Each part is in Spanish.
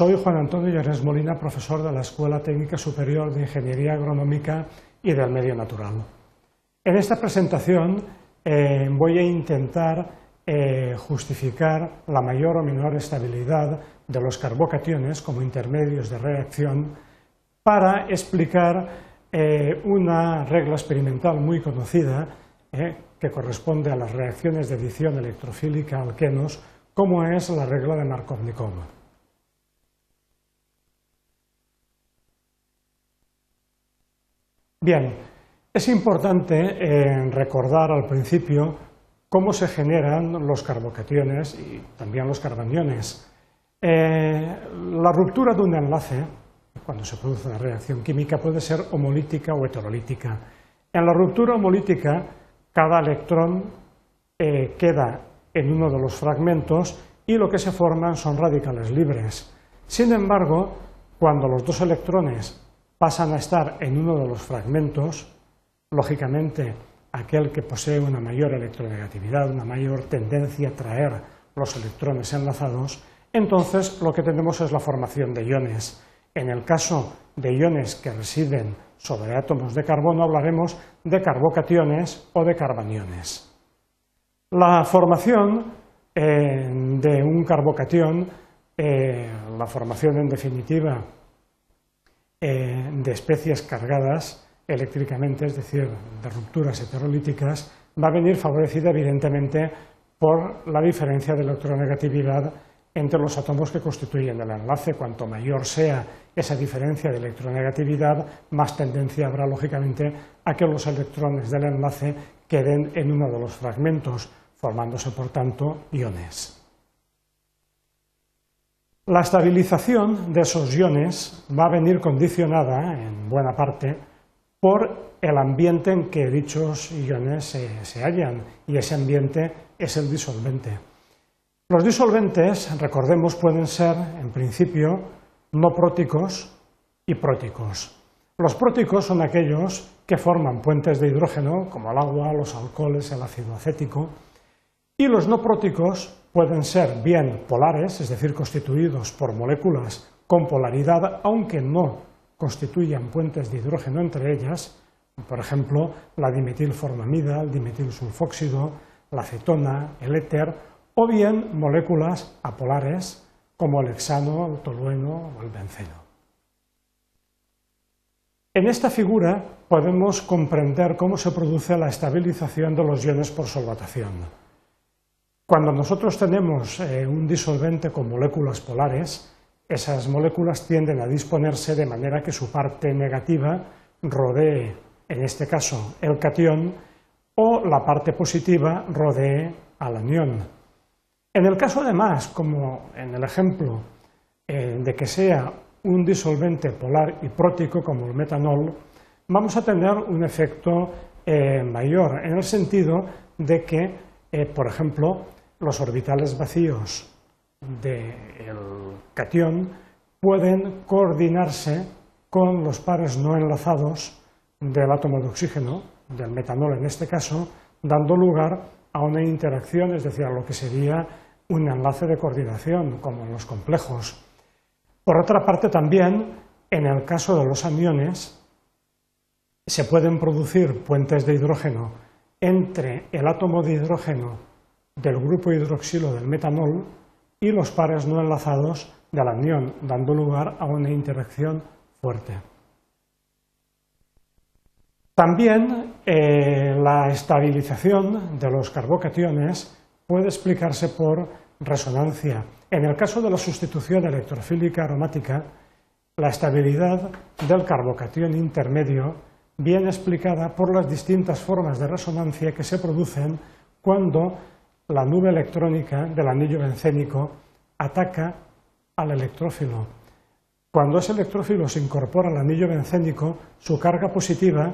Soy Juan Antonio Llores Molina, profesor de la Escuela Técnica Superior de Ingeniería Agronómica y del Medio Natural. En esta presentación eh, voy a intentar eh, justificar la mayor o menor estabilidad de los carbocationes como intermedios de reacción para explicar eh, una regla experimental muy conocida que corresponde a las reacciones de adición electrofílica alquenos, como es la regla de Markovnikov. Bien, es importante eh, recordar al principio cómo se generan los carbocationes y también los carbaniones. Eh, la ruptura de un enlace, cuando se produce una reacción química, puede ser homolítica o heterolítica. En la ruptura homolítica, cada electrón eh, queda en uno de los fragmentos y lo que se forman son radicales libres. Sin embargo, cuando los dos electrones pasan a estar en uno de los fragmentos, lógicamente aquel que posee una mayor electronegatividad, una mayor tendencia a traer los electrones enlazados, entonces lo que tenemos es la formación de iones. En el caso de iones que residen sobre átomos de carbono hablaremos de carbocationes o de carbaniones. La formación eh, de un carbocatión, eh, la formación en definitiva eh, de especies cargadas eléctricamente, es decir, de rupturas heterolíticas, va a venir favorecida evidentemente por la diferencia de electronegatividad entre los átomos que constituyen el enlace. Cuanto mayor sea esa diferencia de electronegatividad, más tendencia habrá, lógicamente, a que los electrones del enlace queden en uno de los fragmentos, formándose, por tanto, iones. La estabilización de esos iones va a venir condicionada, en buena parte, por el ambiente en que dichos iones se, hallan, y ese ambiente es el disolvente. Los disolventes, recordemos, pueden ser, en principio, no próticos y próticos. Los próticos son aquellos que forman puentes de hidrógeno, como el agua, los alcoholes, el ácido acético, y los no próticos pueden ser bien polares, es decir, constituidos por moléculas con polaridad, aunque no constituyan puentes de hidrógeno entre ellas, por ejemplo, la dimetilformamida, el dimetilsulfóxido, la acetona, el éter, o bien moléculas apolares como el hexano, el tolueno o el benceno. En esta figura podemos comprender cómo se produce la estabilización de los iones por solvatación. Cuando nosotros tenemos eh, un disolvente con moléculas polares, esas moléculas tienden a disponerse de manera que su parte negativa rodee, en este caso, el catión, o la parte positiva rodee al anión. En el caso además, como en el ejemplo eh, de que sea un disolvente polar y prótico como el metanol, vamos a tener un efecto eh, mayor, en el sentido de que, por ejemplo, los orbitales vacíos del catión pueden coordinarse con los pares no enlazados del átomo de oxígeno, del metanol en este caso, dando lugar a una interacción, es decir, a lo que sería un enlace de coordinación, como en los complejos. Por otra parte, también, en el caso de los aniones, se pueden producir puentes de hidrógeno entre el átomo de hidrógeno del grupo hidroxilo del metanol y los pares no enlazados del anión, dando lugar a una interacción fuerte. También eh, la estabilización de los carbocationes puede explicarse por resonancia. En el caso de la sustitución electrofílica aromática, la estabilidad del carbocatión intermedio viene explicada por las distintas formas de resonancia que se producen cuando la nube electrónica del anillo bencénico ataca al electrófilo. Cuando ese electrófilo se incorpora al anillo bencénico, su carga positiva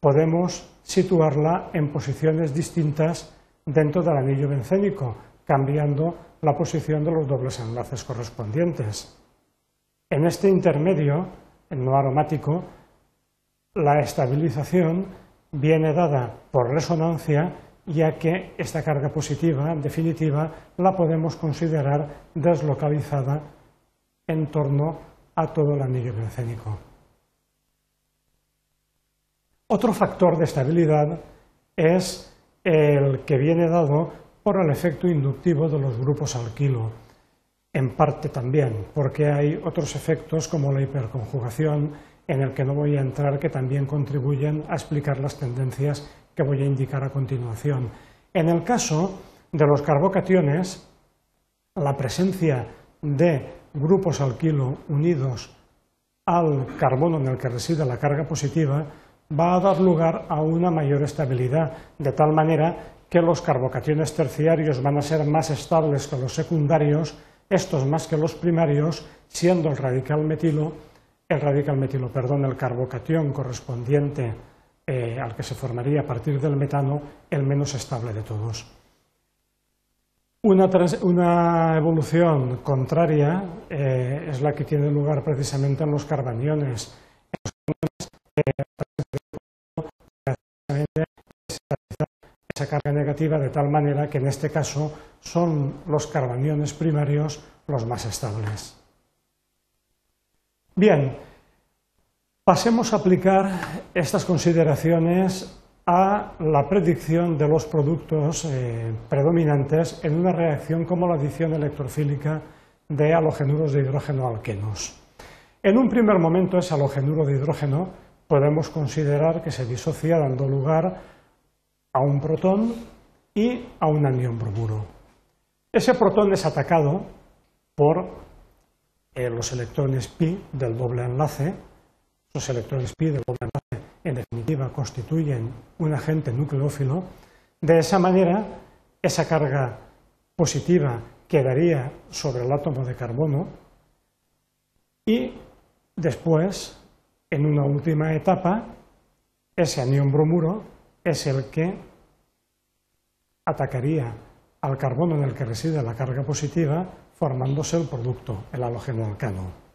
podemos situarla en posiciones distintas dentro del anillo bencénico, cambiando la posición de los dobles enlaces correspondientes. En este intermedio, el no aromático, la estabilización viene dada por resonancia ya que esta carga positiva, definitiva, la podemos considerar deslocalizada en torno a todo el anillo bencénico. Otro factor de estabilidad es el que viene dado por el efecto inductivo de los grupos alquilo, en parte también porque hay otros efectos como la hiperconjugación en el que no voy a entrar que también contribuyen a explicar las tendencias que voy a indicar a continuación. En el caso de los carbocationes, la presencia de grupos alquilo unidos al carbono en el que reside la carga positiva va a dar lugar a una mayor estabilidad, de tal manera que los carbocationes terciarios van a ser más estables que los secundarios, estos más que los primarios, siendo el radical metilo, el radical metilo, perdón, el carbocatión correspondiente eh, al que se formaría a partir del metano, el menos estable de todos. Una, evolución contraria eh, es la que tiene lugar precisamente en los carbaniones. esa carga negativa de tal manera que en este caso son los carbaniones primarios los más estables. Bien, pasemos a aplicar estas consideraciones a la predicción de los productos eh, predominantes en una reacción como la adición electrofílica de halogenuros de hidrógeno alquenos. En un primer momento ese halogenuro de hidrógeno podemos considerar que se disocia dando lugar a un protón y a un anión bromuro. Ese protón es atacado por eh, los electrones pi del doble enlace, los electrones pi doble enlace en definitiva constituyen un agente nucleófilo, de esa manera esa carga positiva quedaría sobre el átomo de carbono y después, en una última etapa, ese anión bromuro es el que atacaría al carbono en el que reside la carga positiva, formándose el producto, el halógeno alcano.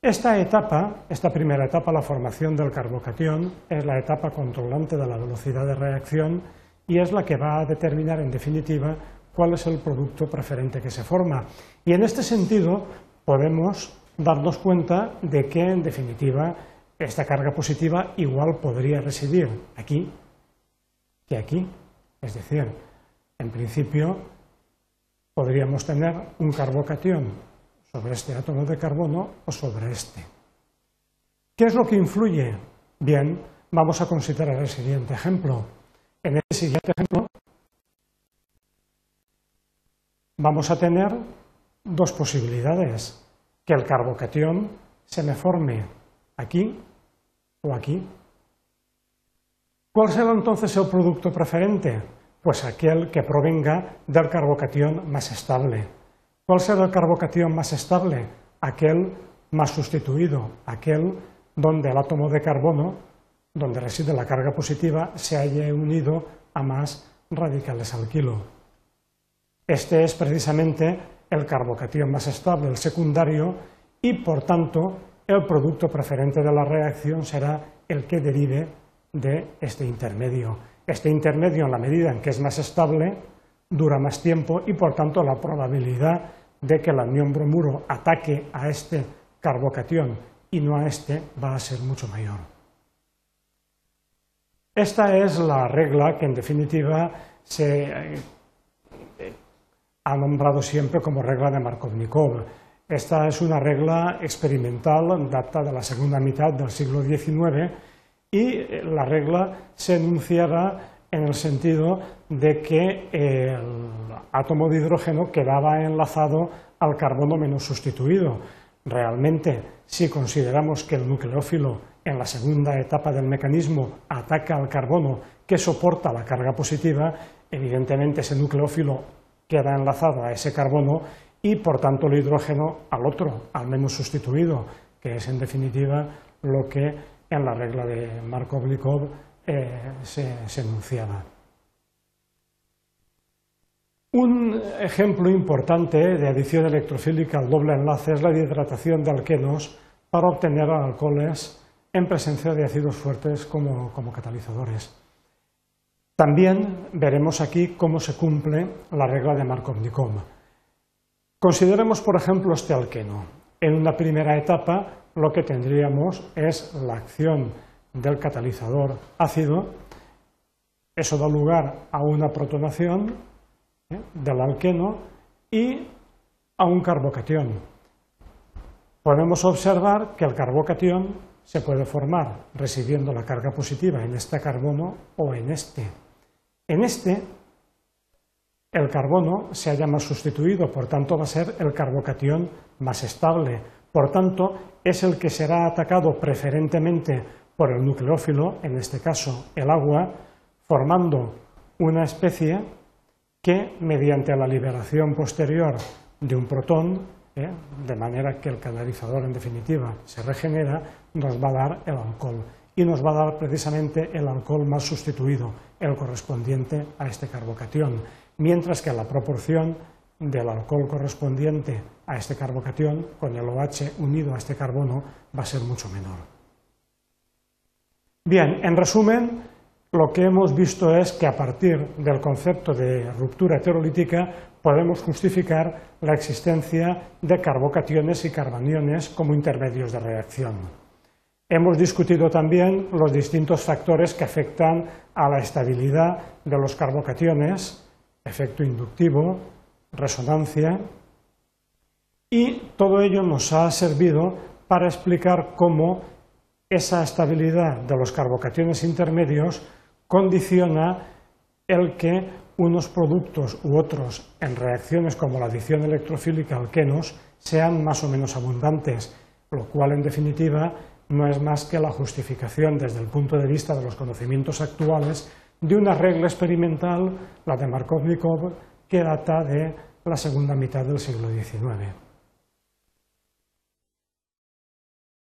Esta etapa, esta primera etapa, la formación del carbocatión, es la etapa controlante de la velocidad de reacción y es la que va a determinar, en definitiva, cuál es el producto preferente que se forma. Y en este sentido, podemos darnos cuenta de que, en definitiva, esta carga positiva igual podría residir aquí que aquí. Es decir, en principio, podríamos tener un carbocatión sobre este átomo de carbono o sobre este. ¿Qué es lo que influye? Bien, vamos a considerar el siguiente ejemplo. En el siguiente ejemplo vamos a tener dos posibilidades, que el carbocatión se me forme aquí o aquí. ¿Cuál será entonces el producto preferente? Pues aquel que provenga del carbocatión más estable. ¿Cuál será el carbocatión más estable? Aquel más sustituido, aquel donde el átomo de carbono, donde reside la carga positiva, se haya unido a más radicales alquilo. Este es precisamente el carbocatión más estable, el secundario, y por tanto el producto preferente de la reacción será el que derive de este intermedio. Este intermedio, en la medida en que es más estable, dura más tiempo y por tanto la probabilidad de que el anión bromuro ataque a este carbocatión y no a este va a ser mucho mayor. Esta es la regla que en definitiva se eh, ha nombrado siempre como regla de Markovnikov. Esta es una regla experimental, data de la segunda mitad del siglo XIX, y la regla se enunciaba en el sentido de que el átomo de hidrógeno quedaba enlazado al carbono menos sustituido. Realmente, si consideramos que el nucleófilo en la segunda etapa del mecanismo ataca al carbono que soporta la carga positiva, evidentemente ese nucleófilo queda enlazado a ese carbono y por tanto el hidrógeno al otro, al menos sustituido, que es en definitiva lo que en la regla de Markov-Likov eh, se, enunciaba. Un ejemplo importante de adición electrofílica al doble enlace es la hidratación de alquenos para obtener alcoholes en presencia de ácidos fuertes como, como catalizadores. También veremos aquí cómo se cumple la regla de Markov-Nikov. Consideremos, por ejemplo, este alqueno. En una primera etapa lo que tendríamos es la acción del catalizador ácido, eso da lugar a una protonación ¿eh? del alqueno y a un carbocatión. Podemos observar que el carbocatión se puede formar residiendo la carga positiva en este carbono o en este. En este, el carbono se haya más sustituido, por tanto va a ser el carbocatión más estable. Por tanto, es el que será atacado preferentemente por el nucleófilo, en este caso el agua, formando una especie que, mediante la liberación posterior de un protón, ¿eh? de manera que el canalizador en definitiva se regenera, nos va a dar el alcohol. Y nos va a dar precisamente el alcohol más sustituido, el correspondiente a este carbocatión, mientras que la proporción del alcohol correspondiente a este carbocatión con el OH unido a este carbono va a ser mucho menor. Bien, en resumen, lo que hemos visto es que a partir del concepto de ruptura heterolítica podemos justificar la existencia de carbocationes y carbaniones como intermedios de reacción. Hemos discutido también los distintos factores que afectan a la estabilidad de los carbocationes, efecto inductivo, resonancia, y todo ello nos ha servido para explicar cómo esa estabilidad de los carbocationes intermedios condiciona el que unos productos u otros en reacciones como la adición electrofílica alquenos sean más o menos abundantes, lo cual en definitiva no es más que la justificación desde el punto de vista de los conocimientos actuales de una regla experimental, la de Markovnikov, que data de la segunda mitad del siglo XIX.